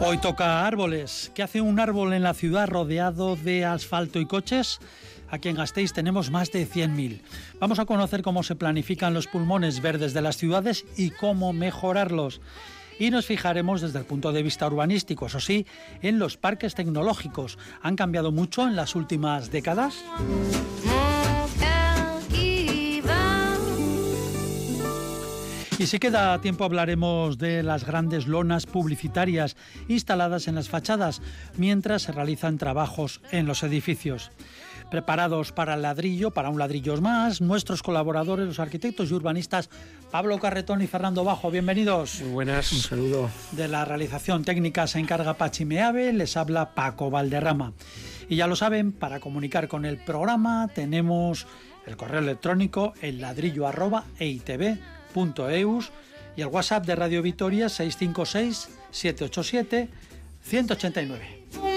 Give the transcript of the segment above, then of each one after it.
Hoy toca árboles. ¿Qué hace un árbol en la ciudad rodeado de asfalto y coches? Aquí en Gasteiz tenemos más de 100.000. Vamos a conocer cómo se planifican los pulmones verdes de las ciudades y cómo mejorarlos. Y nos fijaremos desde el punto de vista urbanístico, eso sí, en los parques tecnológicos. ¿Han cambiado mucho en las últimas décadas? Y si queda tiempo hablaremos de las grandes lonas publicitarias instaladas en las fachadas mientras se realizan trabajos en los edificios. Preparados para el ladrillo, para un ladrillo más, nuestros colaboradores, los arquitectos y urbanistas Pablo Carretón y Fernando Bajo, bienvenidos. Muy buenas, un saludo. De la realización técnica se encarga Pachi Meave, les habla Paco Valderrama. Y ya lo saben, para comunicar con el programa tenemos el correo electrónico el ladrillo arroba eitv.eus y el WhatsApp de Radio Vitoria 656 787 189.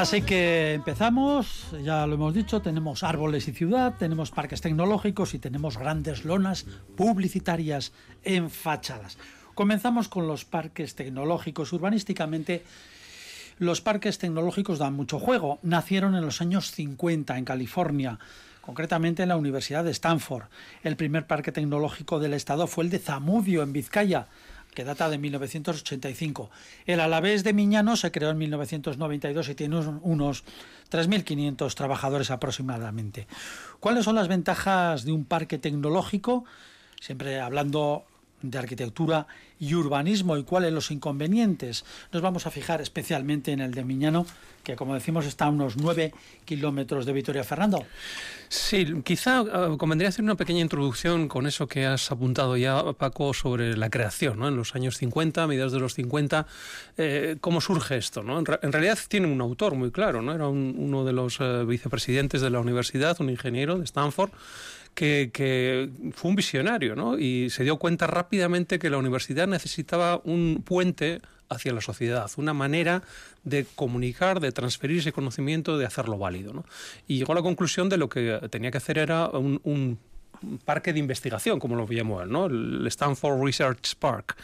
Así que empezamos, ya lo hemos dicho, tenemos árboles y ciudad, tenemos parques tecnológicos y tenemos grandes lonas publicitarias en fachadas. Comenzamos con los parques tecnológicos. Urbanísticamente, los parques tecnológicos dan mucho juego. Nacieron en los años 50 en California, concretamente en la Universidad de Stanford. El primer parque tecnológico del estado fue el de Zamudio, en Vizcaya, que data de 1985. El Alavés de Miñano se creó en 1992 y tiene unos- unos 3.500 trabajadores aproximadamente. ¿Cuáles son las ventajas de un parque tecnológico? Siempre hablando de arquitectura y urbanismo y cuáles los inconvenientes. Nos vamos a fijar especialmente en el de Miñano, que como decimos está a unos 9 kilómetros de Vitoria Fernando. Sí, quizá eh, convendría hacer una pequeña introducción con eso que has apuntado ya, Paco, sobre la creación, ¿no? En los años 50, a mediados de los 50, eh, ¿cómo surge esto? ¿no? En, realidad tiene un autor muy claro, ¿no? Era un- uno de los eh, vicepresidentes de la universidad, un ingeniero de Stanford, que, fue un visionario, ¿no? Y se dio cuenta rápidamente que la universidad necesitaba un puente hacia la sociedad, una manera de comunicar, de transferir ese conocimiento, de hacerlo válido. ¿no? Y llegó a la conclusión de lo que tenía que hacer era un parque de investigación, como lo llamó él, ¿no? el Stanford Research Park.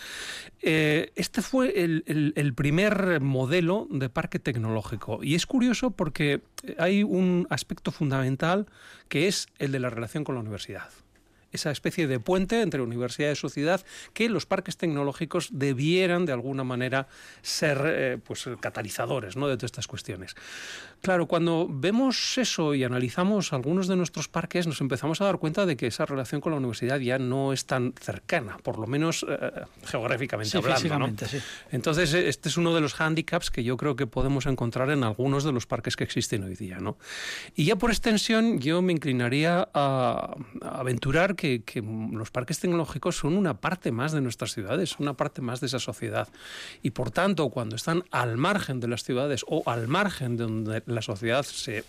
Eh, este fue el, primer modelo de parque tecnológico. Y es curioso porque hay un aspecto fundamental que es el de la relación con la universidad esa especie de puente entre universidad y sociedad que los parques tecnológicos debieran de alguna manera ser eh, pues catalizadores ¿no? de todas estas cuestiones. Claro, cuando vemos eso y analizamos algunos de nuestros parques, nos empezamos a dar cuenta de que esa relación con la universidad ya no es tan cercana, por lo menos eh, geográficamente Sí, hablando. ¿no? sí. Entonces, eh, este es uno de los hándicaps que yo creo que podemos encontrar en algunos de los parques que existen hoy día. ¿no? Y ya por extensión, yo me inclinaría a, a aventurar que, que los parques tecnológicos son una parte más de nuestras ciudades, una parte más de esa sociedad. Y por tanto, cuando están al margen de las ciudades o al margen de donde la sociedad se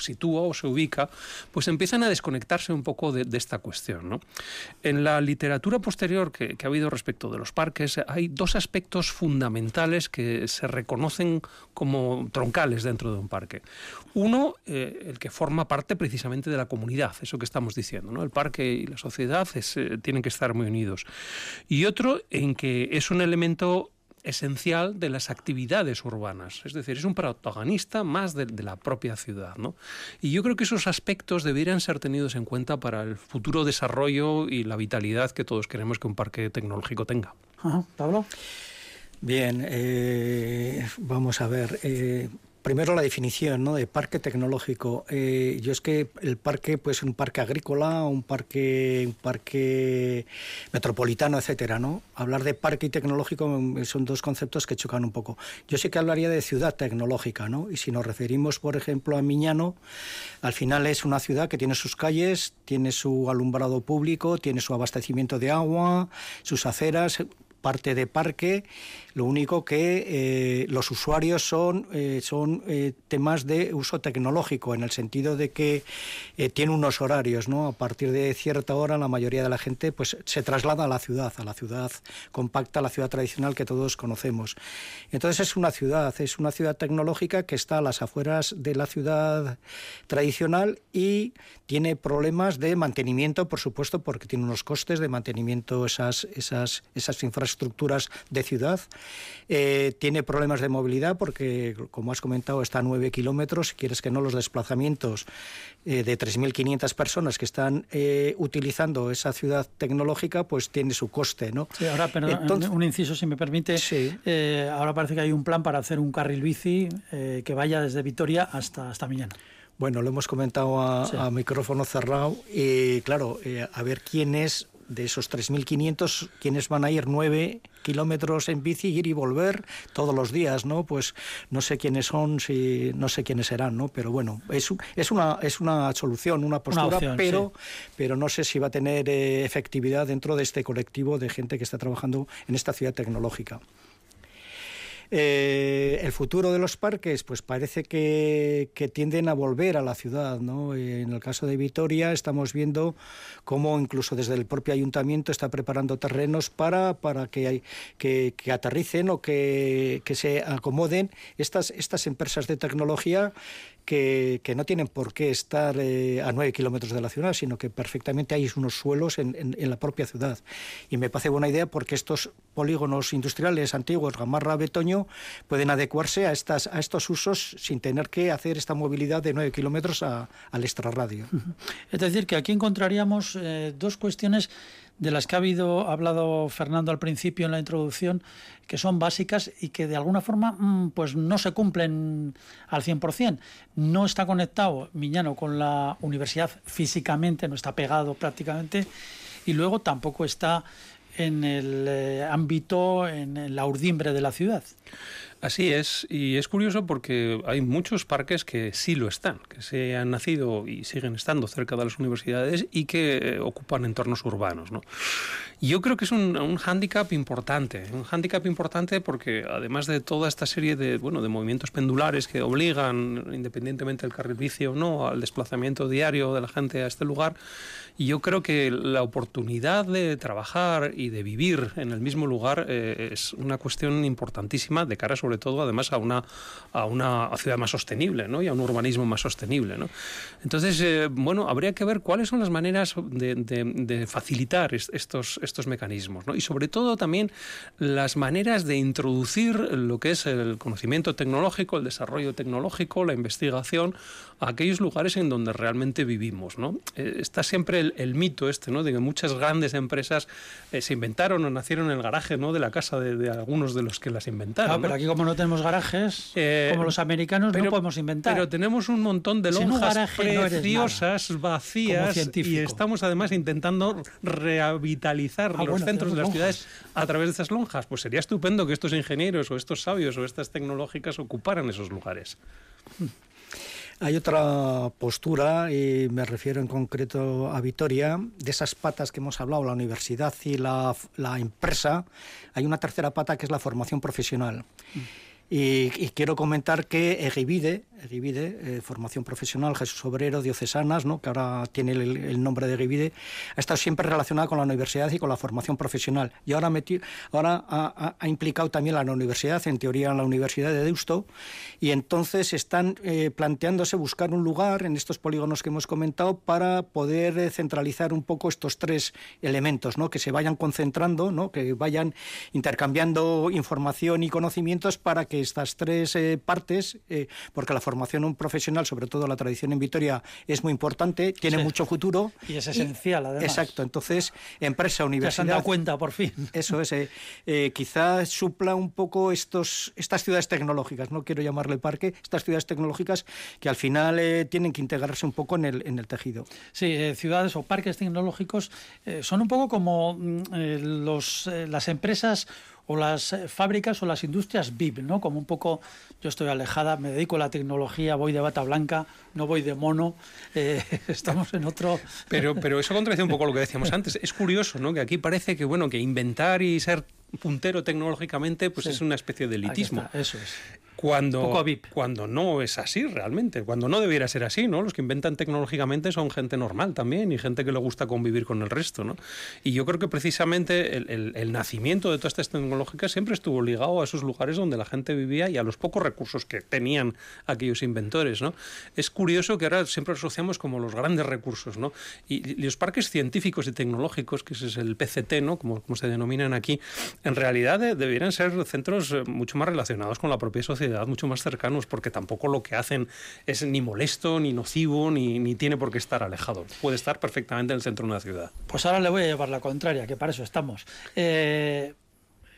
sitúa o se ubica, pues empiezan a desconectarse un poco de, esta cuestión. ¿no? En la literatura posterior que, ha habido respecto de los parques, hay dos aspectos fundamentales que se reconocen como troncales dentro de un parque. Uno, eh, el que forma parte precisamente de la comunidad, eso que estamos diciendo. ¿no? El parque y la sociedad eh, tienen que estar muy unidos. Y otro, en que es un elemento esencial de las actividades urbanas, es decir, es un protagonista más de, de, la propia ciudad. ¿no? Y yo creo que esos aspectos deberían ser tenidos en cuenta para el futuro desarrollo y la vitalidad que todos queremos que un parque tecnológico tenga. Ajá, Pablo. Bien, eh, vamos a ver. Eh, Primero la definición ¿no? de parque tecnológico. Eh, yo es que el parque puede un parque agrícola, un parque, un parque metropolitano, etcétera, ¿no? Hablar de parque y tecnológico mm, son dos conceptos que chocan un poco. Yo sí que hablaría de ciudad tecnológica, ¿no? Y si nos referimos, por ejemplo, a Miñano, al final es una ciudad que tiene sus calles, tiene su alumbrado público, tiene su abastecimiento de agua, sus aceras, parte de parque lo único que eh, los usuarios son, eh, son eh, temas de uso tecnológico, en el sentido de que tiene unos horarios, ¿no? A partir de cierta hora la mayoría de la gente pues, se traslada a la ciudad, a la ciudad compacta, a la ciudad tradicional que todos conocemos. Entonces es una ciudad, es una ciudad tecnológica que está a las afueras de la ciudad tradicional y tiene problemas de mantenimiento, por supuesto, porque tiene unos costes de mantenimiento esas, esas, esas infraestructuras de ciudad eh, tiene problemas de movilidad porque, como has comentado, está a 9 kilómetros. Si quieres que no, los desplazamientos eh, de 3.500 personas que están eh, utilizando esa ciudad tecnológica, pues tiene su coste. ¿no? Sí, ahora, un inciso, si me permite. ahora parece que hay un plan para hacer un carril bici que vaya desde Vitoria hasta, hasta Millán. Bueno, lo hemos comentado a, micrófono cerrado y claro, a ver quién es de esos 3.500, quienes van a ir 9 kilómetros en bici, ir y volver todos los días, ¿no? Pues no sé quiénes son, si no sé quiénes serán, ¿no? Pero bueno, es, es, una, es una solución, una postura, pero, pero no sé si va a tener eh, efectividad dentro de este colectivo de gente que está trabajando en esta ciudad tecnológica. Eh, el futuro de los parques, pues parece que, tienden a volver a la ciudad. ¿no? En el caso de Vitoria estamos viendo cómo incluso desde el propio ayuntamiento está preparando terrenos para, para que, que, que aterricen o que, que se acomoden estas, estas empresas de tecnología que, no tienen por qué estar eh, a nueve kilómetros de la ciudad, sino que perfectamente hay unos suelos en, la propia ciudad. Y me parece buena idea porque estos polígonos industriales antiguos, Gamarra, Betoño, pueden adecuarse a, estas, a estos usos sin tener que hacer esta movilidad de nueve kilómetros al extrarradio. Es decir, que aquí encontraríamos eh, dos cuestiones de las que ha habido hablado Fernando al principio en la introducción, que son básicas y que de alguna forma mm, pues no se cumplen al 100%. No está conectado Miñano con la universidad físicamente, no está pegado prácticamente, y luego tampoco está en el eh, ámbito, en la urdimbre de la ciudad. Así es, y es curioso porque hay muchos parques que sí lo están, que se han nacido y siguen estando cerca de las universidades y que eh, ocupan entornos urbanos. ¿no? Yo creo que es un, un hándicap importante, un hándicap importante porque además de toda esta serie de, bueno, de movimientos pendulares que obligan, independientemente del carril bici o no, al desplazamiento diario de la gente a este lugar, yo creo que la oportunidad de trabajar y de vivir en el mismo lugar eh, es una cuestión importantísima de cara sobre todo además a una, a una ciudad más sostenible ¿no? y a un urbanismo más sostenible. ¿no? Entonces, eh, bueno, habría que ver cuáles son las maneras de, de facilitar estos estos mecanismos. ¿no? Y sobre todo también las maneras de introducir lo que es el conocimiento tecnológico, el desarrollo tecnológico, la investigación a aquellos lugares en donde realmente vivimos. ¿no? Eh, está siempre el, mito este, ¿no? de que muchas grandes empresas eh, se inventaron o nacieron en el garaje ¿no? de la casa de, algunos de los que las inventaron. pero aquí como no tenemos garajes, eh, como los americanos, no podemos inventar. Pero tenemos un montón de lonjas preciosas, vacías, y estamos además intentando revitalizar ah, los centros de las ciudades a través de esas lonjas. Pues sería estupendo que estos ingenieros o estos sabios o estas tecnológicas ocuparan esos lugares. Hay otra postura, y me refiero en concreto a Vitoria, de esas patas que hemos hablado, la universidad y la, empresa, hay una tercera pata que es la formación profesional. Y, quiero comentar que Egivide, Egivide eh, formación profesional, Jesús Obrero, Diocesanas, ¿no? que ahora tiene el, nombre de Egivide, ha estado siempre relacionada con la universidad y con la formación profesional. Y ahora, ahora ha, implicado también la universidad, en teoría en la Universidad de Deusto, y entonces están eh, planteándose buscar un lugar en estos polígonos que hemos comentado para poder eh, centralizar un poco estos tres elementos, ¿no? que se vayan concentrando, ¿no? que vayan intercambiando información y conocimientos para que estas tres partes, porque la formación profesional, sobre todo la tradición en Vitoria, es muy importante, tiene mucho futuro. Y es esencial, además. Exacto, entonces, empresa, universidad. se han dado cuenta, por fin. Eso es, eh, eh, quizás supla un poco estos, estas ciudades tecnológicas, no quiero llamarle parque, estas ciudades tecnológicas que al final eh, tienen que integrarse un poco en el, en el tejido. Sí, ciudades o parques tecnológicos son un poco como mm, los, las empresas o las eh, fábricas o las industrias VIP, ¿no? Como un poco, yo estoy alejada, me dedico a la tecnología, voy de bata blanca, no voy de mono, eh, estamos en otro... Pero, pero eso contradice un poco lo que decíamos antes. Es curioso, ¿no? Que aquí parece que, bueno, que inventar y ser puntero tecnológicamente pues es una especie de elitismo. eso es cuando, cuando no es así realmente, cuando no debiera ser así, ¿no? Los que inventan tecnológicamente son gente normal también y gente que le gusta convivir con el resto, ¿no? Y yo creo que precisamente el, nacimiento de todas estas tecnológicas siempre estuvo ligado a esos lugares donde la gente vivía y a los pocos recursos que tenían aquellos inventores, ¿no? Es curioso que ahora siempre asociamos como los grandes recursos, ¿no? Y, los parques científicos y tecnológicos, que ese es el PCT, ¿no? Como, como se denominan aquí, en realidad deberían ser centros eh, mucho más relacionados con la propia sociedad mucho más cercanos, porque tampoco lo que hacen es ni molesto, ni nocivo, ni, ni tiene por qué estar alejado. Puede estar perfectamente en el centro de una ciudad. Pues ahora le voy a llevar la contraria, que para eso estamos. Eh,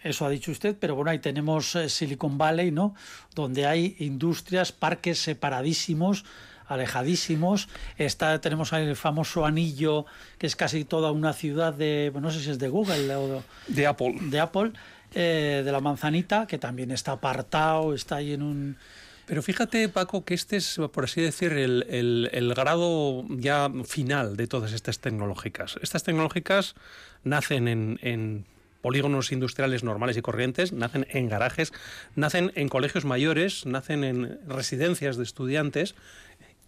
eso ha dicho usted, pero bueno, ahí tenemos eh, Silicon Valley, ¿no? Donde hay industrias, parques separadísimos, alejadísimos. Está, tenemos ahí el famoso anillo, que es casi toda una ciudad de, bueno, no sé si es de Google o de Apple. De Apple eh, de la manzanita, que también está apartado, está ahí en un... Pero fíjate, Paco, que este es, por así decir, el, grado ya final de todas estas tecnológicas. Estas tecnológicas nacen en, polígonos industriales normales y corrientes, nacen en garajes, nacen en colegios mayores, nacen en residencias de estudiantes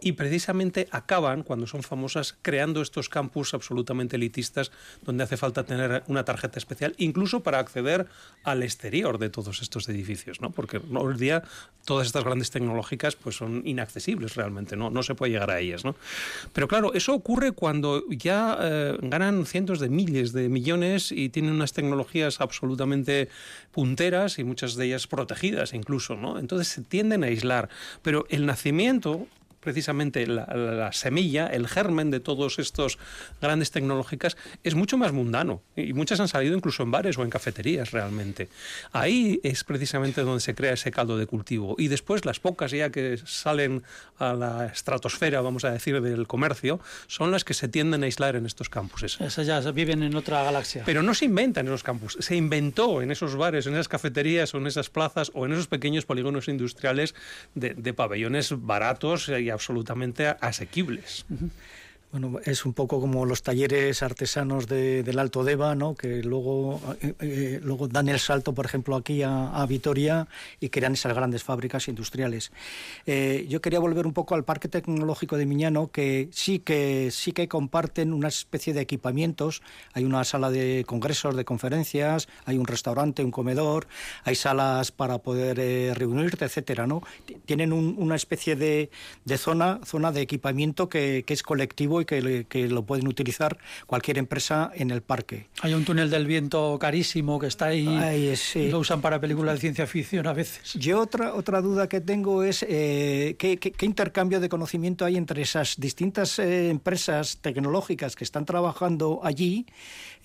y precisamente acaban, cuando son famosas, creando estos campus absolutamente elitistas donde hace falta tener una tarjeta especial, incluso para acceder al exterior de todos estos edificios, ¿no? porque hoy día todas estas grandes tecnológicas pues, son inaccesibles realmente, ¿no? no se puede llegar a ellas. ¿no? Pero claro, eso ocurre cuando ya eh, ganan cientos de miles de millones y tienen unas tecnologías absolutamente punteras y muchas de ellas protegidas incluso. ¿no? Entonces se tienden a aislar. Pero el nacimiento precisamente la, semilla, el germen de todos estos grandes tecnológicas es mucho más mundano y muchas han salido incluso en bares o en cafeterías realmente. Ahí es precisamente donde se crea ese caldo de cultivo y después las pocas ya que salen a la estratosfera, vamos a decir, del comercio, son las que se tienden a aislar en estos campuses. Esas ya viven en otra galaxia. Pero no se inventan en esos campus, se inventó en esos bares, en esas cafeterías o en esas plazas o en esos pequeños polígonos industriales de, de pabellones baratos y absolutamente asequibles. Bueno, es un poco como los talleres artesanos del Alto Deva, ¿no? que luego, eh, eh, luego dan el salto, por ejemplo, aquí a, Vitoria y crean esas grandes fábricas industriales. Eh, yo quería volver un poco al Parque Tecnológico de Miñano, que sí que sí que comparten una especie de equipamientos. Hay una sala de congresos, de conferencias, hay un restaurante, un comedor, hay salas para poder reunirte, etcétera. ¿no? Tienen una especie de, zona, zona de equipamiento que, que es colectivo que, lo pueden utilizar cualquier empresa en el parque. Hay un túnel del viento carísimo que está ahí, lo usan para películas de ciencia ficción a veces. Yo otra, otra duda que tengo es eh, ¿qué, intercambio de conocimiento hay entre esas distintas eh, empresas tecnológicas que están trabajando allí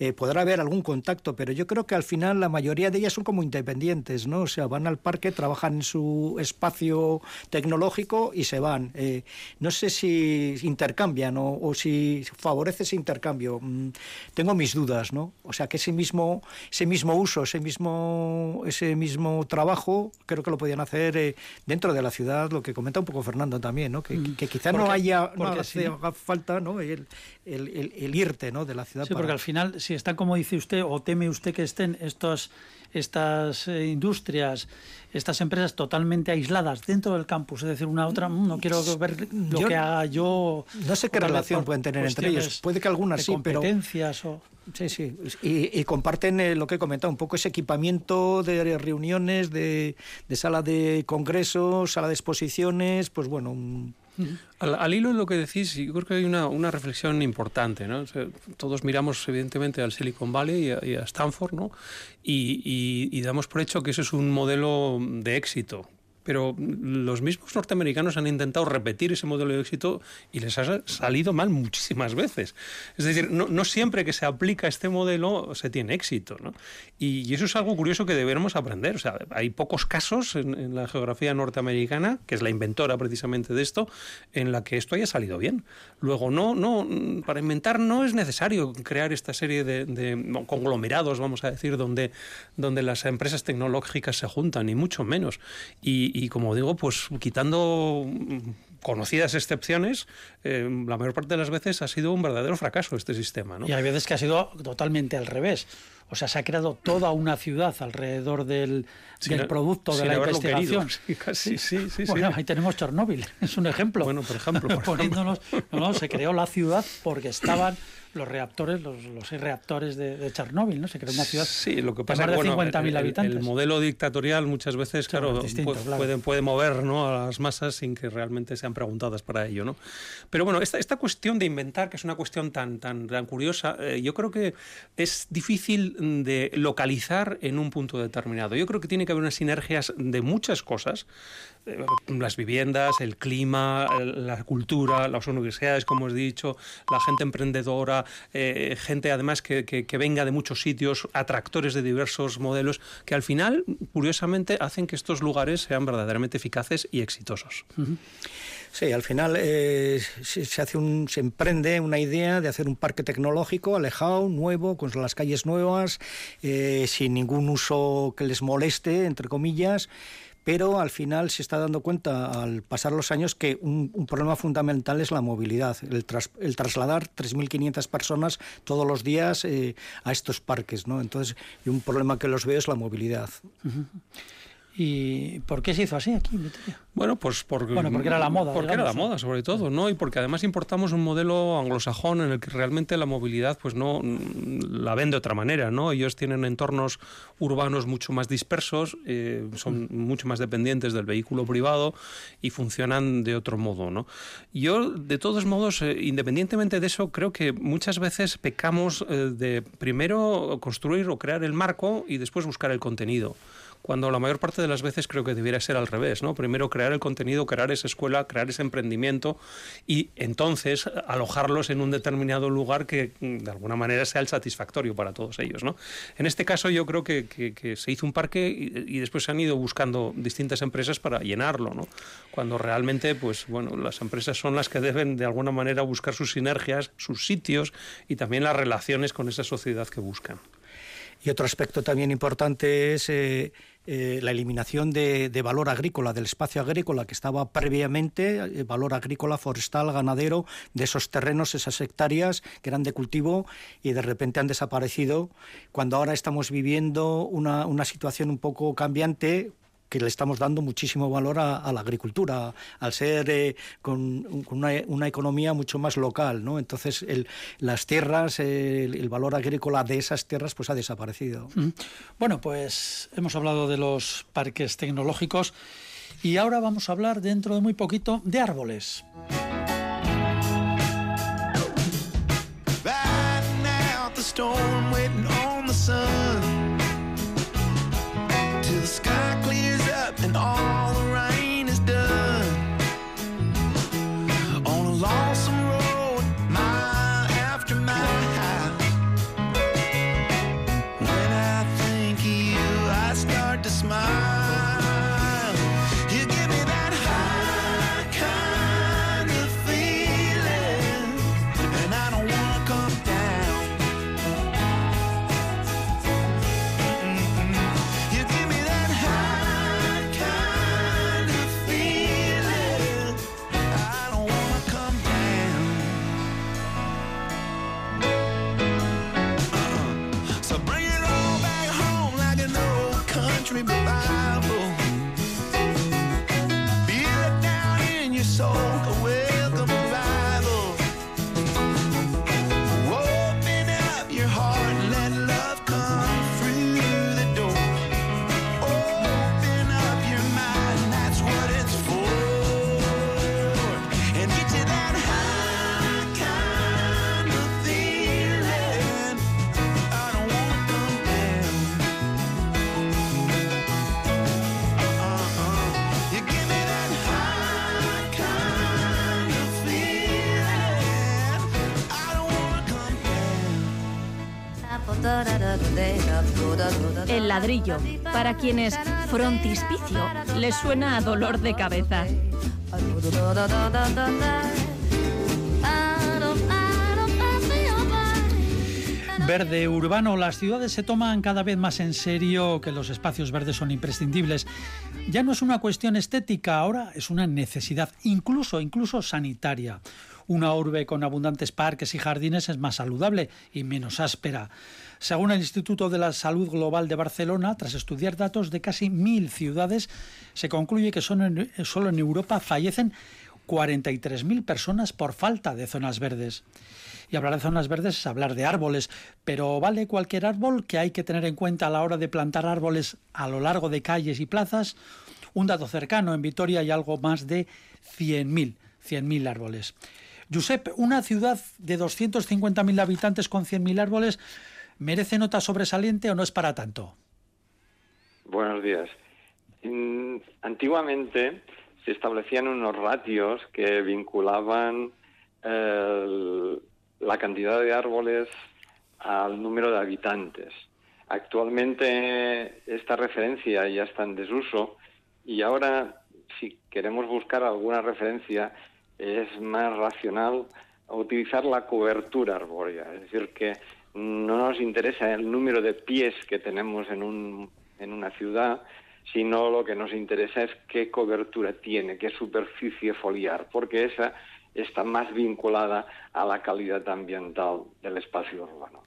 eh, podrá haber algún contacto, pero yo creo que al final la mayoría de ellas son como independientes, ¿no? O sea, van al parque, trabajan en su espacio tecnológico y se van. Eh, no sé si intercambian o, si favorece ese intercambio. Mm, tengo mis dudas, ¿no? O sea, que ese mismo, ese mismo uso, ese mismo, ese mismo trabajo, creo que lo podían hacer eh, dentro de la ciudad, lo que comenta un poco Fernando también, ¿no? Que, mm. que quizá no haya, no haga falta ¿no? El, el, irte ¿no? de la ciudad. Sí, porque al final si están, como dice usted, o teme usted que estén estos, estas eh, industrias, estas empresas totalmente aisladas dentro del campus, es decir, una otra, mm, no quiero ver lo que haga yo. No sé qué relación pueden tener entre ellos. Puede que algunas sí, pero. O... Sí, sí. Y, comparten eh, lo que he comentado, un poco ese equipamiento de reuniones, de, de sala de congresos, sala de exposiciones, pues bueno, al, hilo de lo que decís, yo creo que hay una, reflexión importante. ¿no? todos miramos, evidentemente, al Silicon Valley y a, Stanford ¿no? Y, y, damos por hecho que eso es un modelo de éxito pero los mismos norteamericanos han intentado repetir ese modelo de éxito y les ha salido mal muchísimas veces. Es decir, no, siempre que se aplica este modelo se tiene éxito. ¿no? Y, eso es algo curioso que deberíamos aprender. O sea, hay pocos casos en, la geografía norteamericana, que es la inventora precisamente de esto, en la que esto haya salido bien. Luego, no, no, para inventar no es necesario crear esta serie de, conglomerados, vamos a decir, donde, donde las empresas tecnológicas se juntan, ni mucho menos. Y, y, como digo, pues quitando conocidas excepciones, eh, la mayor parte de las veces ha sido un verdadero fracaso este sistema. Y hay veces que ha sido totalmente al revés. O sea, se ha creado toda una ciudad alrededor del, producto de la investigación. Sí, sí, sí, bueno, ahí tenemos Chernóbil, es un ejemplo. Bueno, por ejemplo. Poniéndonos, no, no, se creó la ciudad porque estaban los reactores, los, los seis reactores de, Chernóbil, ¿no? Se creó una ciudad sí, lo que pasa de bueno, 50.000 habitantes. El, modelo dictatorial muchas veces, claro, puede, puede, mover ¿no? a las masas sin que realmente sean preguntadas para ello, ¿no? Pero bueno, esta, esta cuestión de inventar, que es una cuestión tan, tan, tan curiosa, eh, yo creo que es difícil de localizar en un punto determinado. Yo creo que tiene que haber unas sinergias de muchas cosas, eh, las viviendas, el clima, la cultura, las universidades, como he dicho, la gente emprendedora, eh, gente además que, venga de muchos sitios, atractores de diversos modelos, que al final, curiosamente, hacen que estos lugares sean verdaderamente eficaces y exitosos. Sí, al final eh, se, hace un, se emprende una idea de hacer un parque tecnológico alejado, nuevo, con las calles nuevas, eh, sin ningún uso que les moleste, entre comillas pero al final se está dando cuenta al pasar los años que un, problema fundamental es la movilidad, el, el trasladar 3.500 personas todos los días eh, a estos parques, ¿no? Entonces, y un problema que los veo es la movilidad. ¿Y por qué se hizo así aquí en Bueno, pues porque, bueno, porque era la moda. Porque era la moda, sobre todo, ¿no? Y porque además importamos un modelo anglosajón en el que realmente la movilidad, pues no la ven de otra manera, ¿no? Ellos tienen entornos urbanos mucho más dispersos, eh, son mucho más dependientes del vehículo privado y funcionan de otro modo, ¿no? Yo, de todos modos, eh, independientemente de eso, creo que muchas veces pecamos eh, de primero construir o crear el marco y después buscar el contenido cuando la mayor parte de las veces creo que debiera ser al revés, ¿no? Primero crear el contenido, crear esa escuela, crear ese emprendimiento y entonces alojarlos en un determinado lugar que mm, de alguna manera sea el satisfactorio para todos ellos, ¿no? En este caso yo creo que, se hizo un parque y, después se han ido buscando distintas empresas para llenarlo, ¿no? Cuando realmente, pues bueno, las empresas son las que deben de alguna manera buscar sus sinergias, sus sitios y también las relaciones con esa sociedad que buscan. Y otro aspecto también importante es eh, eh, la eliminación de, valor agrícola, del espacio agrícola que estaba previamente, eh, valor agrícola, forestal, ganadero, de esos terrenos, esas hectáreas que eran de cultivo y de repente han desaparecido, cuando ahora estamos viviendo una, una situación un poco cambiante que le estamos dando muchísimo valor a, la agricultura, al ser eh, con, una, economía mucho más local, ¿no? Entonces las tierras, el, valor agrícola de esas tierras, pues ha desaparecido. Bueno, pues hemos hablado de los parques tecnológicos y ahora vamos a hablar dentro de muy poquito de árboles. and El ladrillo, para quienes frontispicio les suena a dolor de cabeza. Verde urbano, las ciudades se toman cada vez más en serio que los espacios verdes son imprescindibles. Ya no es una cuestión estética, ahora es una necesidad, incluso, incluso sanitaria. Una urbe con abundantes parques y jardines es más saludable y menos áspera. Según el Instituto de la Salud Global de Barcelona, tras estudiar datos de casi mil ciudades, se concluye que solo en, Europa fallecen 43.000 personas por falta de zonas verdes. Y hablar de zonas verdes es hablar de árboles, pero vale cualquier árbol que hay que tener en cuenta a la hora de plantar árboles a lo largo de calles y plazas. Un dato cercano, en Vitoria hay algo más de 100.000, 100.000 árboles. Josep, una ciudad de 250.000 habitantes con 100.000 árboles, ¿merece nota sobresaliente o no es para tanto? Buenos días. Mm, antiguamente establecían unos ratios que vinculaban el, la cantidad de árboles al número de habitantes. Actualmente esta referencia ya está en desuso y ahora si queremos buscar alguna referencia es más racional utilizar la cobertura arbórea, es decir, que no nos interesa el número de pies que tenemos en, un, en una ciudad, sino lo que nos interesa es qué cobertura tiene, qué superficie foliar, porque esa está más vinculada a la calidad ambiental del espacio urbano.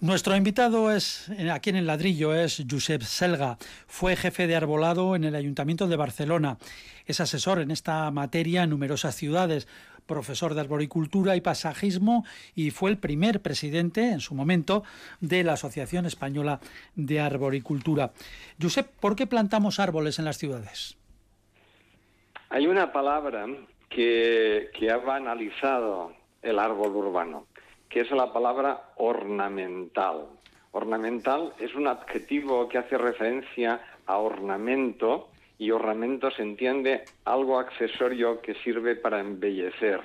Nuestro invitado es aquí en el ladrillo es Josep Selga. Fue jefe de arbolado en el Ayuntamiento de Barcelona. Es asesor en esta materia en numerosas ciudades, profesor de arboricultura y pasajismo y fue el primer presidente en su momento de la Asociación Española de Arboricultura. Josep, ¿por qué plantamos árboles en las ciudades? Hay una palabra que, ha banalizado el árbol urbano, que es la palabra ornamental. Ornamental es un adjetivo que hace referencia a ornamento y ornamento se entiende algo accesorio que sirve para embellecer.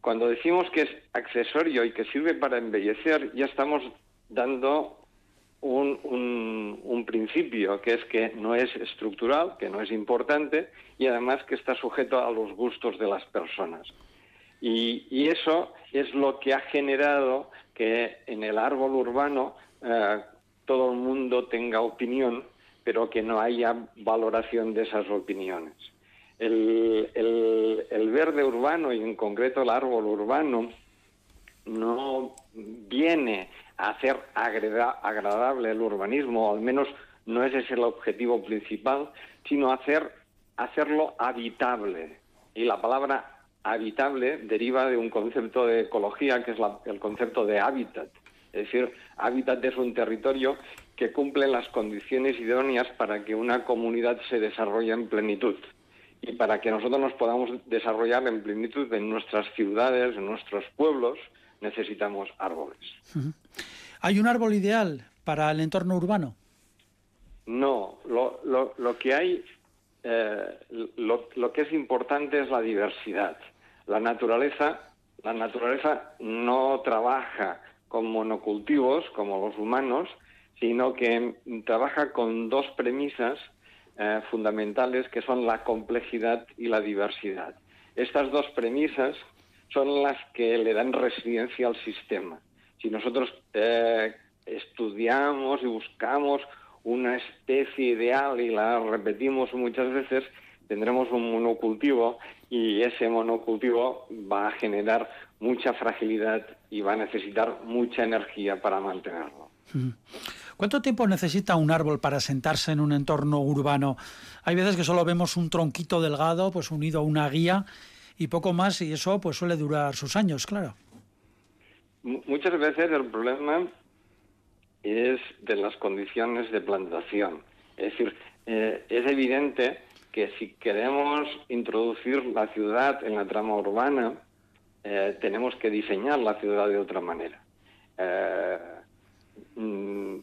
Cuando decimos que es accesorio y que sirve para embellecer, ya estamos dando un, principio, que es que no es estructural, que no es importante y además que está sujeto a los gustos de las personas. Y, eso es lo que ha generado que en el árbol urbano eh, todo el mundo tenga opinión, pero que no haya valoración de esas opiniones. El, el verde urbano y en concreto el árbol urbano no viene hacer agradable el urbanismo, o al menos no ese es el objetivo principal, sino hacer, hacerlo habitable. Y la palabra habitable deriva de un concepto de ecología que es el concepto de hábitat. Es decir, hábitat es un territorio que cumple las condiciones idóneas para que una comunidad se desarrolle en plenitud y para que nosotros nos podamos desarrollar en plenitud en nuestras ciudades, en nuestros pueblos, necesitamos árboles. ¿Hay un árbol ideal para el entorno urbano? No, lo, lo, que hay, eh, lo, lo, que es importante es la diversidad. La naturaleza, la naturaleza no trabaja con monocultivos como los humanos, sino que trabaja con dos premisas eh, fundamentales que son la complejidad y la diversidad. Estas dos premisas son las que le dan residencia al sistema. Si nosotros eh, estudiamos y buscamos una especie ideal y la repetimos muchas veces, tendremos un monocultivo y ese monocultivo va a generar mucha fragilidad y va a necesitar mucha energía para mantenerlo. ¿Cuánto tiempo necesita un árbol para sentarse en un entorno urbano? Hay veces que solo vemos un tronquito delgado, pues unido a una guía, y poco más y eso pues suele durar sus años, claro. Muchas veces el problema es de las condiciones de plantación. Es decir, eh, es evidente que si queremos introducir la ciudad en la trama urbana, eh, tenemos que diseñar la ciudad de otra manera. Eh, mm,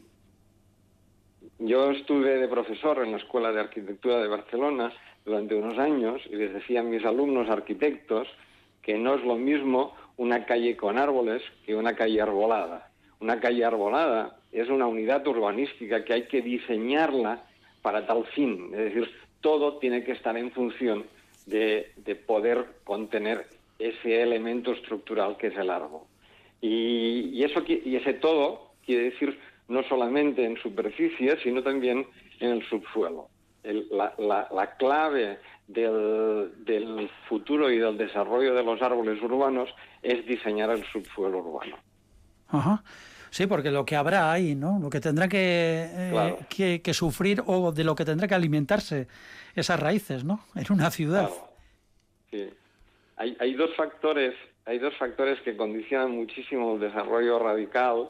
yo estuve de profesor en la Escuela de Arquitectura de Barcelona durante unos años y les decía a mis alumnos arquitectos que no es lo mismo una calle con árboles que una calle arbolada. una calle arbolada es una unidad urbanística que hay que diseñarla para tal fin. Es decir, todo tiene que estar en función de, poder contener ese elemento estructural que es el árbol. Y, eso, y ese todo quiere decir no solamente en superficie, sino también en el subsuelo. la, clave del, del, futuro y del desarrollo de los árboles urbanos es diseñar el subsuelo urbano. Ajá. Sí, porque lo que habrá ahí, ¿no? Lo que tendrá eh, que, que, sufrir o de lo que tendrá que alimentarse esas raíces, ¿no? En una ciudad. Sí. Hay, hay, dos factores, hay dos factores que condicionan muchísimo el desarrollo radical.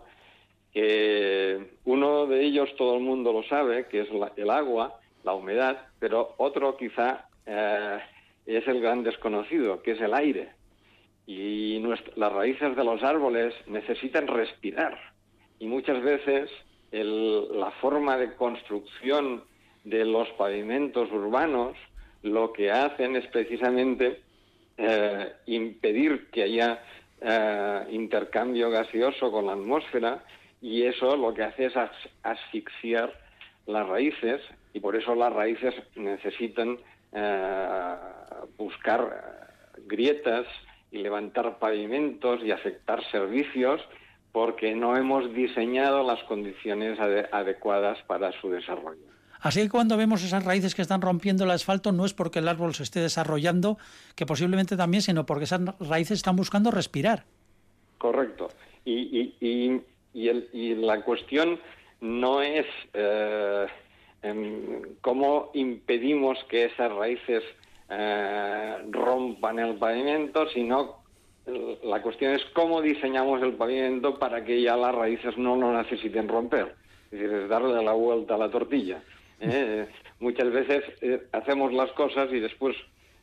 Que uno de ellos todo el mundo lo sabe, que es el agua, la humedad, pero otro quizá eh, es el gran desconocido, que es el aire. Y las raíces de los árboles necesitan respirar y muchas veces la forma de construcción de los pavimentos urbanos lo que hacen es precisamente eh, impedir que haya eh, intercambio gaseoso con la atmósfera y eso lo que hace es asfixiar las raíces y por eso las raíces necesitan eh, buscar grietas y levantar pavimentos y afectar servicios porque no hemos diseñado las condiciones adecuadas para su desarrollo. Así que cuando vemos esas raíces que están rompiendo el asfalto no es porque el árbol se esté desarrollando, que posiblemente también, sino porque esas raíces están buscando respirar. Correcto. Y, la cuestión no es eh, cómo impedimos que esas raíces eh, rompan el pavimento, sino la cuestión es cómo diseñamos el pavimento para que ya las raíces no lo necesiten romper. Es decir, es darle la vuelta a la tortilla. ¿eh? Muchas veces eh, hacemos las cosas y después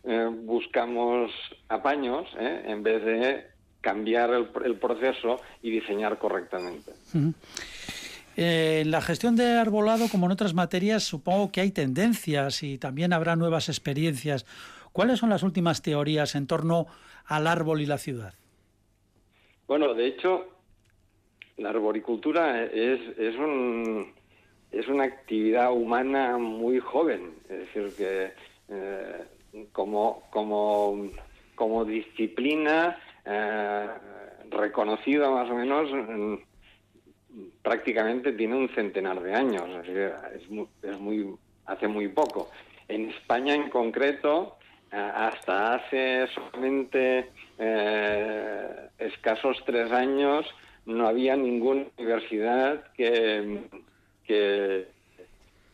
eh, buscamos apaños en vez de cambiar el, proceso y diseñar correctamente. En la gestión de arbolado, como en otras materias, supongo que hay tendencias y también habrá nuevas experiencias. ¿Cuáles son las últimas teorías en torno al árbol y la ciudad? Bueno, de hecho, la arboricultura es, es, un, es una actividad humana muy joven, es decir, que eh, como, como, como disciplina eh, reconocida más o menos prácticamente tiene un centenar de años, es, muy, hace muy poco. En España en concreto, hasta hace solamente eh, escasos tres años no había ninguna universidad que, que,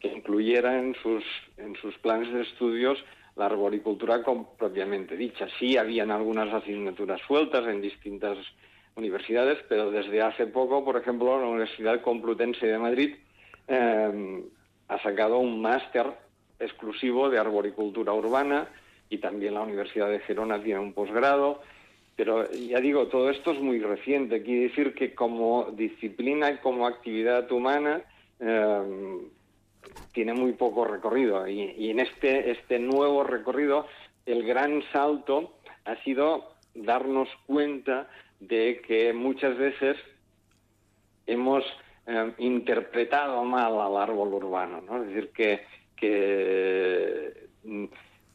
incluyera en sus, en sus planes de estudios la arboricultura propiamente dicha. Sí habían algunas asignaturas sueltas en distintas universidades, pero desde hace poco, por ejemplo, la Universidad Complutense de Madrid eh, ha sacado un máster exclusivo de arboricultura urbana y también la Universidad de Gerona tiene un posgrado. Pero ya digo, todo esto es muy reciente. Quiere decir que como disciplina y como actividad humana em, tiene muy poco recorrido. Y, en este, este nuevo recorrido, el gran salto ha sido darnos cuenta de que muchas veces hemos em, interpretado mal al árbol urbano. ¿no? Es decir, que, que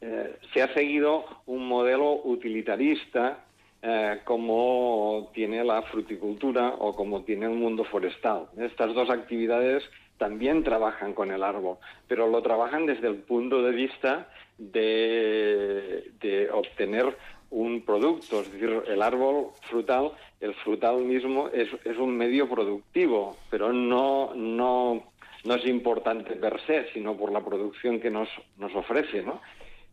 eh, se ha seguido un modelo utilitarista eh, como tiene la fruticultura o como tiene el mundo forestal. Estas dos actividades también trabajan con el árbol, pero lo trabajan desde el punto de vista de, obtener un producto, es decir, el árbol frutal, el frutal mismo es, un medio productivo, pero no, no, no es importante per se, sino por la producción que nos, nos ofrece, ¿no?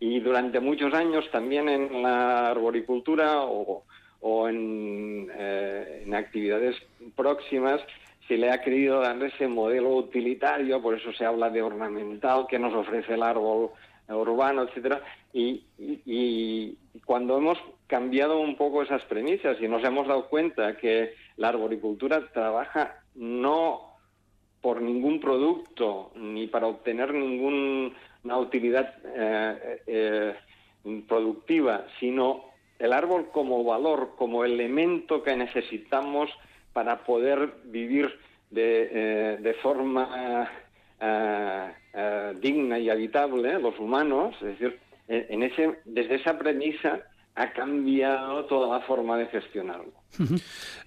Y durante muchos años también en la arboricultura o, eh, en, actividades próximas se le ha querido dar ese modelo utilitario, por eso se habla de ornamental que nos ofrece el árbol urbano, etcétera, y, y, cuando hemos cambiado un poco esas premisas y nos hemos dado cuenta que la arboricultura trabaja no por ningún producto ni para obtener ningún una utilidad eh, eh, productiva, sino el árbol como valor, como elemento que necesitamos para poder vivir de, eh, de forma digna y habitable, los humanos, es decir, en ese, desde esa premisa ha cambiado toda la forma de gestionarlo.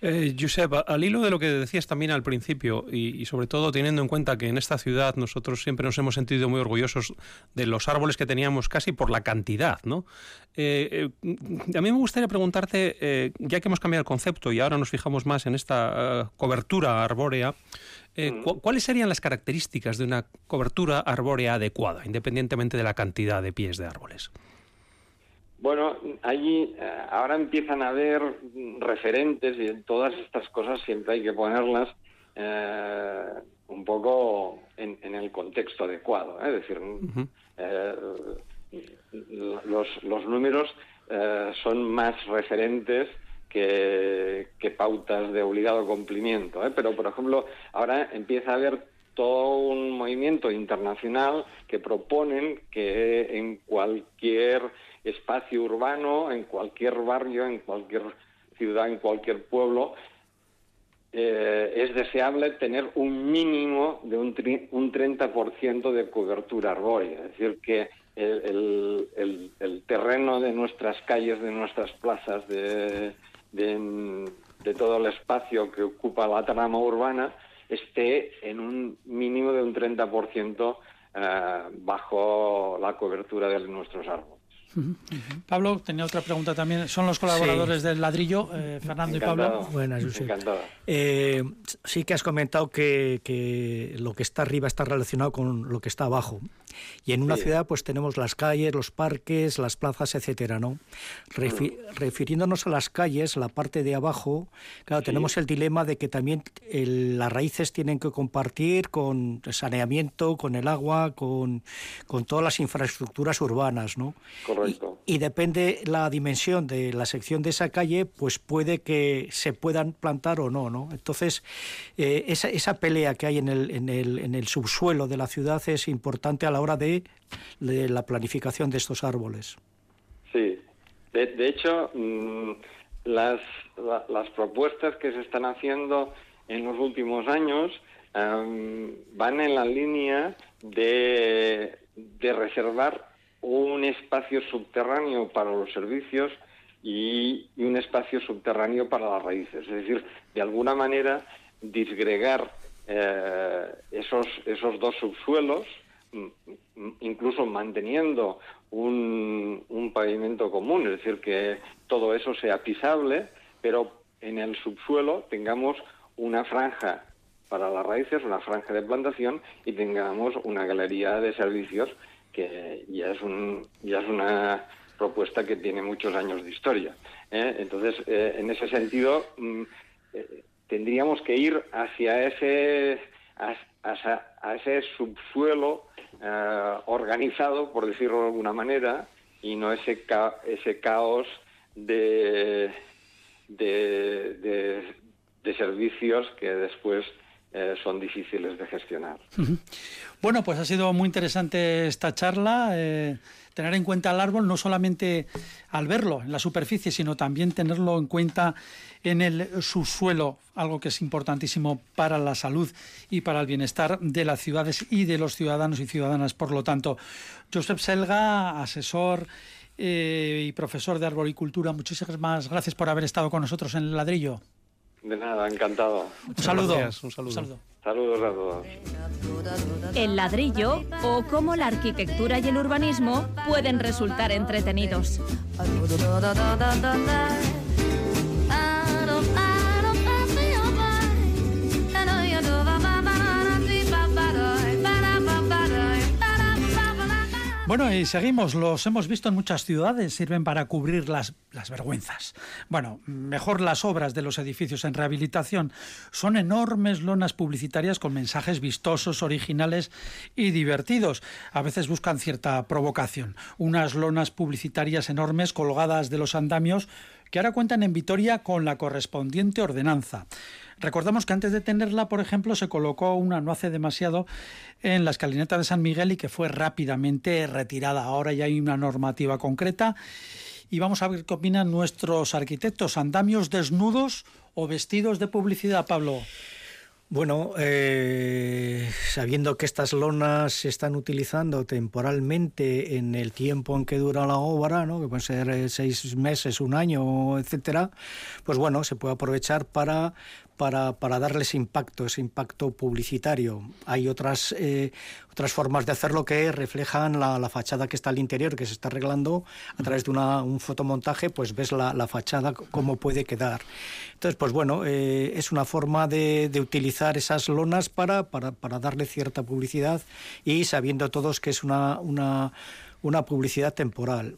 Eh, Josep, al hilo de lo que decías también al principio, y, sobre todo teniendo en cuenta que en esta ciudad nosotros siempre nos hemos sentido muy orgullosos de los árboles que teníamos casi por la cantidad, ¿no? Eh, eh, a mí me gustaría preguntarte, ya que hemos cambiado el concepto y ahora nos fijamos más en esta cobertura arbórea. ¿cuáles serían las características de una cobertura arbórea adecuada, independientemente de la cantidad de pies de árboles? Bueno, allí eh, ahora empiezan a haber referentes y todas estas cosas siempre hay que ponerlas eh, un poco en, el contexto adecuado. ¿eh? Es decir, los, los, números son más referentes que, que, pautas de obligado cumplimiento. Pero, por ejemplo, ahora empieza a haber todo un movimiento internacional que proponen que en cualquier espacio urbano, en cualquier barrio, en cualquier ciudad, en cualquier pueblo, eh, es deseable tener un mínimo de un, un 30% de cobertura arbórea. Es decir, que el, terreno de nuestras calles, de nuestras plazas, de, de, todo el espacio que ocupa la trama urbana, esté en un mínimo de un 30% eh, bajo la cobertura de nuestros árboles. Pablo, tenía otra pregunta también. Son los colaboradores del ladrillo, eh, Fernando y Pablo. Buenas, eh, sí que has comentado que, que, lo que está arriba está relacionado con lo que está abajo. Y en una ciudad pues tenemos las calles, los parques, las plazas, etcétera, ¿no? Refiriéndonos a las calles, la parte de abajo, claro, tenemos el dilema de que también las raíces tienen que compartir con el saneamiento, con el agua, con, con todas las infraestructuras urbanas, ¿no? Correcto. Y, depende la dimensión de la sección de esa calle, pues puede que se puedan plantar o no, ¿no? Entonces, eh, esa, esa pelea que hay en el, en, el, en el subsuelo de la ciudad es importante a la hora de, la planificación de estos árboles. Sí, de, hecho, mm, las, las propuestas que se están haciendo en los últimos años van en la línea de, de reservar un espacio subterráneo para los servicios y, un espacio subterráneo para las raíces. Es decir, de alguna manera disgregar eh, esos, esos dos subsuelos incluso manteniendo un, pavimento común, es decir, que todo eso sea pisable, pero en el subsuelo tengamos una franja para las raíces, una franja de plantación y tengamos una galería de servicios que ya es, un, ya es una propuesta que tiene muchos años de historia. ¿eh? Entonces, eh, en ese sentido, mm, eh, tendríamos que ir hacia ese, a ese subsuelo organizado, por decirlo de alguna manera, y no ese, ese caos de, de, servicios que después eh, son difíciles de gestionar. Bueno, pues ha sido muy interesante esta charla. Eh, tener en cuenta el árbol no solamente al verlo en la superficie, sino también tenerlo en cuenta en el subsuelo, algo que es importantísimo para la salud y para el bienestar de las ciudades y de los ciudadanos y ciudadanas. Por lo tanto, Josep Selga, asesor eh, y profesor de arboricultura, muchísimas gracias por haber estado con nosotros en el ladrillo. De nada, encantado. Un saludo. un saludo. Saludos a todos. El ladrillo o cómo la arquitectura y el urbanismo pueden resultar entretenidos. Bueno, y seguimos, los hemos visto en muchas ciudades, sirven para cubrir las, las, vergüenzas. Bueno, mejor las obras de los edificios en rehabilitación. Son enormes lonas publicitarias con mensajes vistosos, originales y divertidos. A veces buscan cierta provocación. Unas lonas publicitarias enormes colgadas de los andamios que ahora cuentan en Vitoria con la correspondiente ordenanza. Recordamos que antes de tenerla, por ejemplo, se colocó una no hace demasiado en la escalineta de San Miguel y que fue rápidamente retirada. Ahora ya hay una normativa concreta y vamos a ver qué opinan nuestros arquitectos. ¿Andamios desnudos o vestidos de publicidad, Pablo? Bueno, eh, sabiendo que estas lonas se están utilizando temporalmente en el tiempo en que dura la obra, ¿no? que pueden ser eh, seis meses, un año, etcétera, pues bueno, se puede aprovechar para para, para darles impacto, ese impacto publicitario. Hay otras, eh, otras formas de hacerlo que reflejan la, la, fachada que está al interior, que se está arreglando a través de un fotomontaje, pues ves la, la, fachada cómo puede quedar. Entonces, pues bueno, eh, es una forma de, de utilizar esas lonas para, para, para, darle cierta publicidad y sabiendo todos que es una, una, una publicidad temporal.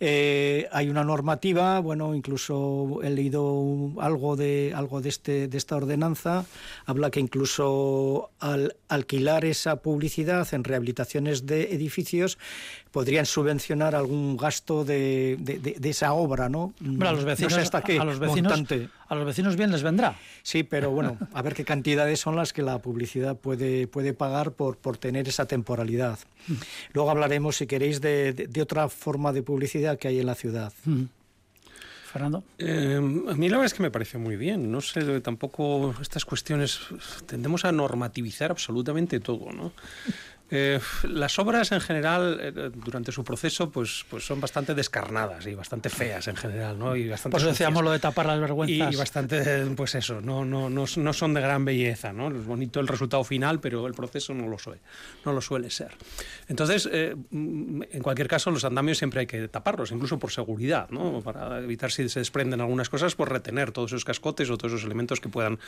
Eh, hay una normativa, bueno, incluso he leído algo de algo de este de esta ordenanza, habla que incluso al alquilar esa publicidad en rehabilitaciones de edificios podrían subvencionar algún gasto de, de, de, de esa obra, ¿no? A los vecinos, no sé hasta qué a los vecinos, montante. a los vecinos bien les vendrá. Sí, pero bueno, a ver qué cantidades son las que la publicidad puede, puede pagar por, por tener esa temporalidad. Luego hablaremos, si queréis, de, de otra forma de publicidad que hay en la ciudad. Mm. Fernando. Eh, a mí la verdad es que me parece muy bien. No sé, tampoco estas cuestiones tendemos a normativizar absolutamente todo, ¿no? Eh, las obras en general eh, durante su proceso pues, pues son bastante descarnadas y bastante feas en general, ¿no? Y bastante pues decíamos lo de tapar las vergüenzas. Y, y, bastante, pues eso, no, no, no, no, son de gran belleza, ¿no? Es bonito el resultado final, pero el proceso no lo suele, no lo suele ser. Entonces, eh, en cualquier caso, los andamios siempre hay que taparlos, incluso por seguridad, ¿no? Para evitar si se desprenden algunas cosas, pues retener todos esos cascotes o todos esos elementos que puedan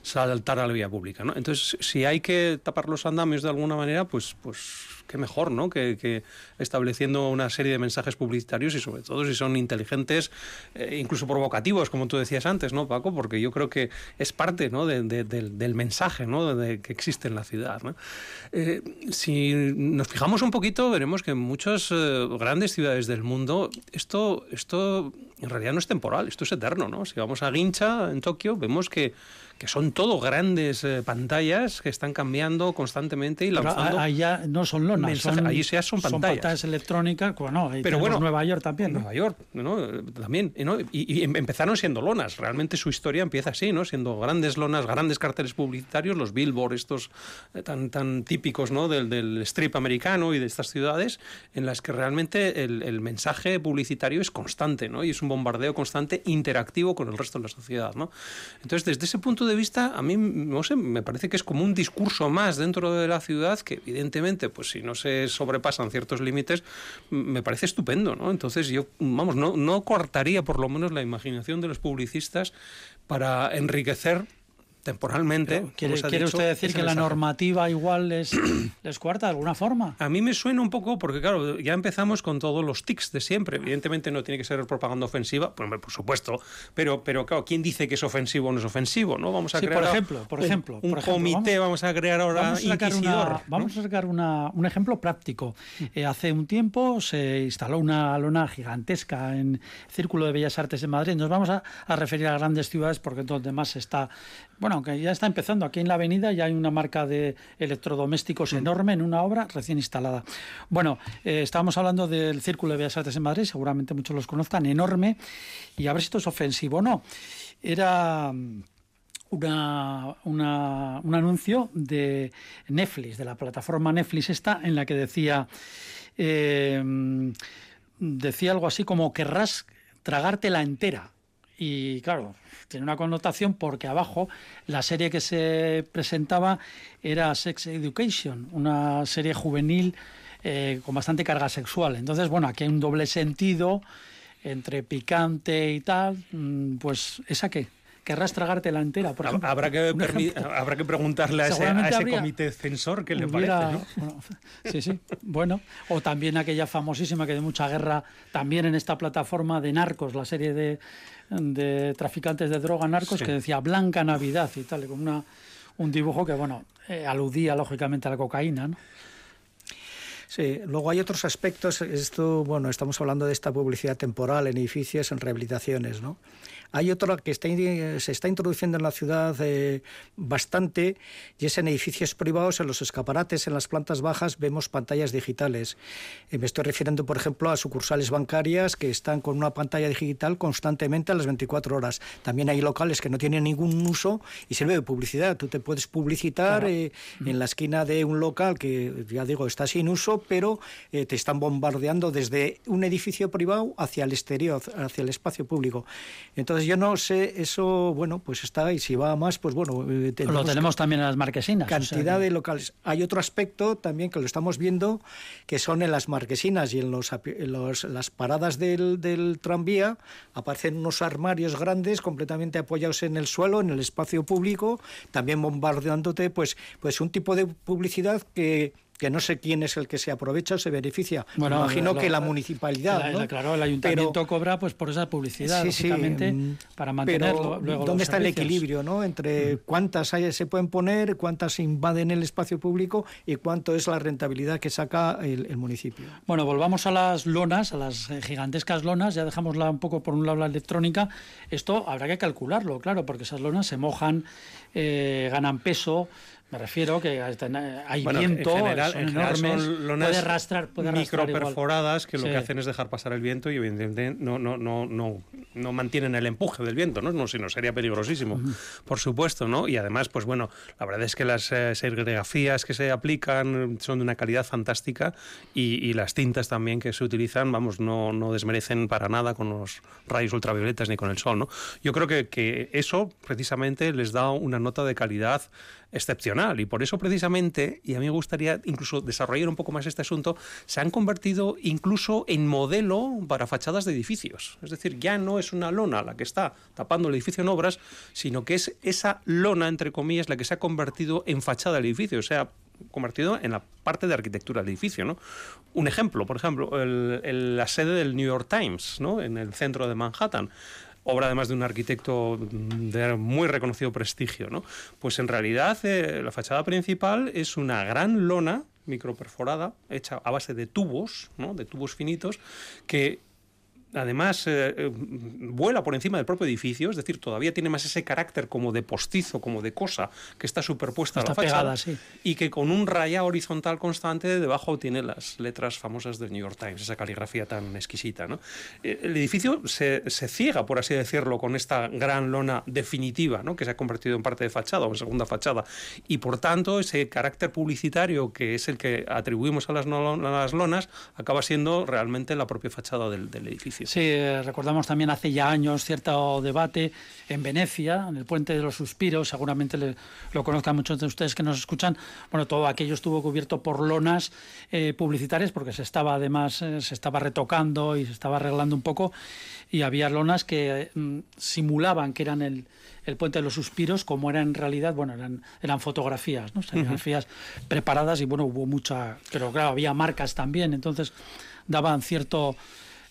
saltar a la vía pública, ¿no? Entonces, si hay que tapar los andamios de alguna manera, pues pues qué mejor, ¿no? Que, estableciendo una serie de mensajes publicitarios y sobre todo si son inteligentes, eh, incluso provocativos, como tú decías antes, ¿no, Paco? Porque yo creo que es parte, ¿no? De, de, de, del mensaje, ¿no? De, que existe en la ciudad. Eh, si nos fijamos un poquito, veremos que en muchas eh, grandes ciudades del mundo esto, esto en realidad no es temporal, esto es eterno, ¿no? Si vamos a Gincha, en Tokio, vemos que que son todo grandes eh, pantallas que están cambiando constantemente y lanzando. Ahí ya no son lonas, son, ahí ya son pantallas. Son pantallas electrónicas, bueno, ahí pero bueno, Nueva York también. ¿no? Nueva York, ¿no? También, ¿no? Y, y, empezaron siendo lonas. Realmente su historia empieza así, ¿no? Siendo grandes lonas, grandes carteles publicitarios, los billboard estos eh, tan, tan típicos, ¿no? Del, del, strip americano y de estas ciudades, en las que realmente el, el, mensaje publicitario es constante, ¿no? Y es un bombardeo constante, interactivo con el resto de la sociedad, ¿no? Entonces, desde ese punto de vista, a mí, no sé, me parece que es como un discurso más dentro de la ciudad que evidentemente, pues si no se sobrepasan ciertos límites, me parece estupendo, ¿no? Entonces yo, vamos, no, no cortaría por lo menos la imaginación de los publicistas para enriquecer temporalmente. ¿Quiere, ¿quiere dicho, usted decir que la normativa igual les, les cuarta de alguna forma? A mí me suena un poco porque, claro, ya empezamos con todos los tics de siempre. Evidentemente no tiene que ser propaganda ofensiva, pues, por supuesto, pero, pero claro, ¿quién dice que es ofensivo o no es ofensivo? ¿no? Vamos a sí, crear por ejemplo, por ejemplo, un, por ejemplo, comité, vamos, vamos, a crear ahora vamos a sacar inquisidor. Una, ¿no? Vamos a sacar una, un ejemplo práctico. Eh, hace un tiempo se instaló una lona gigantesca en el Círculo de Bellas Artes de Madrid. Nos vamos a, a referir a grandes ciudades porque todo demás está, bueno, aunque ya está empezando aquí en la avenida ya hay una marca de electrodomésticos mm. enorme en una obra recién instalada. Bueno, eh, estábamos hablando del Círculo de Bellas Artes en Madrid, seguramente muchos los conozcan, enorme, y a ver si esto es ofensivo o no. Era una, una, un anuncio de Netflix, de la plataforma Netflix esta, en la que decía, eh, decía algo así como querrás tragártela entera. Y claro, tiene una connotación porque abajo la serie que se presentaba era Sex Education, una serie juvenil eh, con bastante carga sexual. Entonces, bueno, aquí hay un doble sentido entre picante y tal, pues ¿esa qué? Querrás tragártela entera. Por ejemplo, habrá, que habrá que preguntarle a ese, a ese habría, comité censor qué le hubiera, parece. ¿no? Bueno, sí, sí. Bueno, o también aquella famosísima que de mucha guerra, también en esta plataforma de Narcos, la serie de, de traficantes de droga narcos, sí. que decía Blanca Navidad y tal, con una, un dibujo que, bueno, eh, aludía lógicamente a la cocaína, ¿no? Sí, luego hay otros aspectos. Esto, bueno, estamos hablando de esta publicidad temporal en edificios, en rehabilitaciones, ¿no? Hay otra que está, se está introduciendo en la ciudad eh, bastante y es en edificios privados, en los escaparates, en las plantas bajas, vemos pantallas digitales. Eh, me estoy refiriendo, por ejemplo, a sucursales bancarias que están con una pantalla digital constantemente a las 24 horas. También hay locales que no tienen ningún uso y sirve de publicidad. Tú te puedes publicitar eh, en la esquina de un local que, ya digo, está sin uso, pero te están bombardeando desde un edificio privado hacia el exterior, hacia el espacio público. Entonces yo no sé, eso, bueno, pues está, y si va más, pues bueno... Eh, lo tenemos también en las marquesinas. Cantidad de locales. Hay otro aspecto también que lo estamos viendo, que son en las marquesinas y en, los, las paradas del, del tranvía, aparecen unos armarios grandes completamente apoyados en el suelo, en el espacio público, también bombardeándote, pues, pues un tipo de publicidad que que no sé quién es el que se aprovecha o se beneficia. Bueno, imagino que la municipalidad. Claro, el ayuntamiento cobra pues por esa publicidad, básicamente, mm, para mantenerlo. ¿Dónde está el equilibrio ¿no? entre mm. cuántas se pueden poner, cuántas invaden el espacio público y cuánto es la rentabilidad que saca el, municipio? Bueno, volvamos a las lonas, a las eh, gigantescas lonas, ya dejamos un poco por un lado la electrónica. Esto habrá que calcularlo, claro, porque esas lonas se mojan, eh, ganan peso, me refiero que hay viento, en general, son enormes, puede arrastrar, puede microperforadas que lo que hacen es dejar pasar el viento y evidentemente no, no, no, no, no mantienen el empuje del viento, ¿no? no si no sería peligrosísimo, por supuesto, ¿no? Y además, pues bueno, la verdad es que las eh, serigrafías que se aplican son de una calidad fantástica y, y, las tintas también que se utilizan, vamos, no, no desmerecen para nada con los rayos ultravioletas ni con el sol, ¿no? Yo creo que, que eso precisamente les da una nota de calidad excepcional y por eso precisamente, y a mí me gustaría incluso desarrollar un poco más este asunto, se han convertido incluso en modelo para fachadas de edificios. Es decir, ya no es una lona la que está tapando el edificio en obras, sino que es esa lona, entre comillas, la que se ha convertido en fachada del edificio, o sea, convertido en la parte de arquitectura del edificio. ¿no? Un ejemplo, por ejemplo, la sede del New York Times, ¿no? en el centro de Manhattan obra además de un arquitecto de muy reconocido prestigio, ¿no? Pues en realidad eh, la fachada principal es una gran lona microperforada hecha a base de tubos, ¿no? de tubos finitos, que además eh, eh, vuela por encima del propio edificio, es decir, todavía tiene más ese carácter como de postizo, como de cosa que está superpuesta a la fachada y que con un raya horizontal constante debajo tiene las letras famosas del New York Times, esa caligrafía tan exquisita. ¿no? Eh, el edificio se, se, ciega, por así decirlo, con esta gran lona definitiva ¿no? que se ha convertido en parte de fachada o en segunda fachada y por tanto ese carácter publicitario que es el que atribuimos a las, las lonas acaba siendo realmente la propia fachada del edificio. Sí, eh, recordamos también hace ya años cierto debate en Venecia, en el Puente de los Suspiros, seguramente lo conozcan muchos de ustedes que nos escuchan. Bueno, todo aquello estuvo cubierto por lonas eh, publicitarias porque se estaba además, eh, se estaba retocando y se estaba arreglando un poco y había lonas que mm, simulaban que eran el, el Puente de los Suspiros, como era en realidad, bueno, eran, eran fotografías, ¿no? Fotografías preparadas y bueno, hubo mucha, pero claro, había marcas también, entonces daban cierto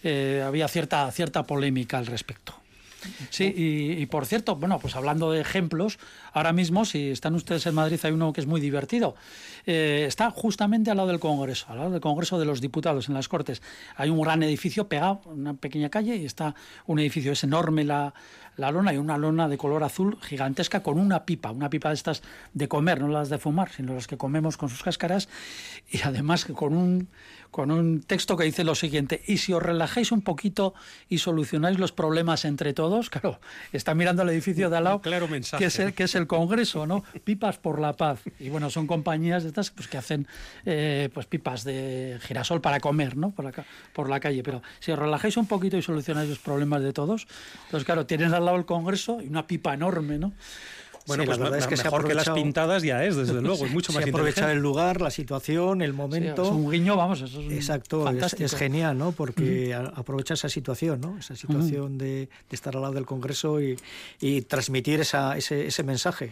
eh, había cierta, cierta polémica al respecto. Sí, y, por cierto, bueno, pues hablando de ejemplos, ahora mismo, si están ustedes en Madrid, hay uno que es muy divertido. Eh, está justamente al lado del Congreso, al lado del Congreso de los Diputados, en las Cortes. Hay un gran edificio pegado, una pequeña calle, y está un edificio, es enorme la, la lona, y una lona de color azul gigantesca con una pipa, una pipa de estas de comer, no las de fumar, sino las que comemos con sus cáscaras, y además con un con un texto que dice lo siguiente, y si os relajáis un poquito y solucionáis los problemas entre todos, claro, está mirando el edificio de al lado, claro que, es el, que es el Congreso, ¿no? Pipas por la paz. Y bueno, son compañías de estas pues, que hacen eh, pues pipas de girasol para comer, ¿no? Por la, por la calle. Pero si os relajáis un poquito y solucionáis los problemas de todos, pues claro, tienes al el Congreso y una pipa enorme, ¿no? Bueno, pues la verdad es que mejor que las pintadas ya es, desde luego, es mucho más se aprovechar el lugar, la situación, el momento. es un guiño, vamos, eso es Exacto, es, genial, ¿no? Porque aprovecha esa situación, ¿no? Esa situación de, estar al lado del Congreso y, transmitir esa, ese, ese, mensaje,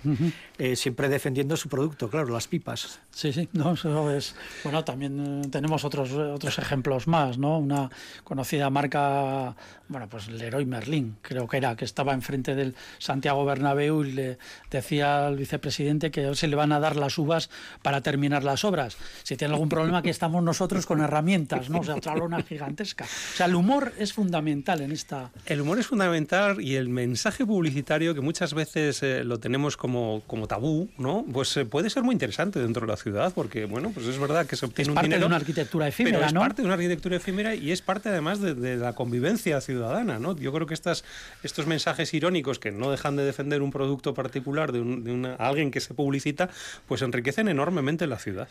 eh, siempre defendiendo su producto, claro, las pipas. Sí, sí, no, eso es. Bueno, también eh, tenemos otros, otros ejemplos más, ¿no? Una conocida marca, bueno, pues Leroy Merlin, creo que era, que estaba enfrente del Santiago Bernabéu y le Decía el vicepresidente que se le van a dar las uvas para terminar las obras. Si tiene algún problema, aquí estamos nosotros con herramientas, ¿no? O sea, otra lona gigantesca. O sea, el humor es fundamental en esta... El humor es fundamental y el mensaje publicitario, que muchas veces eh, lo tenemos como, como tabú, ¿no? Pues eh, puede ser muy interesante dentro de la ciudad, porque, bueno, pues es verdad que se obtiene es un parte dinero... de una arquitectura efímera, pero es ¿no? parte de una arquitectura efímera y es parte además de, de la convivencia ciudadana, ¿no? Yo creo que estas, estos mensajes irónicos que no dejan de defender un producto particular de, un, de una, alguien que se publicita, pues enriquecen enormemente la ciudad.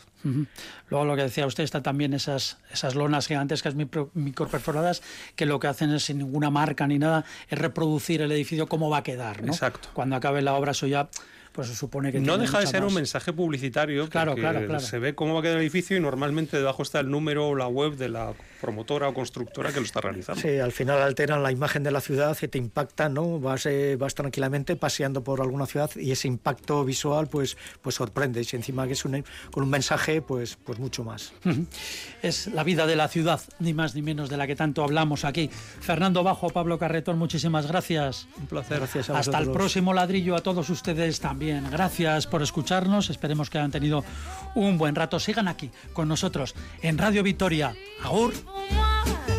Luego lo que decía usted, están también esas, esas lonas gigantescas micro- microperforadas que lo que hacen es sin ninguna marca ni nada, es reproducir el edificio cómo va a quedar, ¿no? Exacto. Cuando acabe la obra eso ya pues se supone que No deja de ser un mensaje publicitario Claro, claro, claro. se ve cómo va a quedar el edificio y normalmente debajo está el número o la web de la promotora o constructora que lo está realizando. Sí, al final alteran la imagen de la ciudad y te impacta, ¿no? Vas, eh, vas tranquilamente paseando por alguna ciudad y ese impacto visual pues, pues sorprende. Y encima que es un, con un mensaje, pues, pues mucho más. Es la vida de la ciudad, ni más ni menos de la que tanto hablamos aquí. Fernando Bajo, Pablo Carretón, muchísimas gracias. Un placer. Gracias a Hasta el próximo ladrillo a todos ustedes también. Gracias por escucharnos. Esperemos que hayan tenido un buen rato. Sigan aquí con nosotros en Radio Victoria. Agur. Pour moi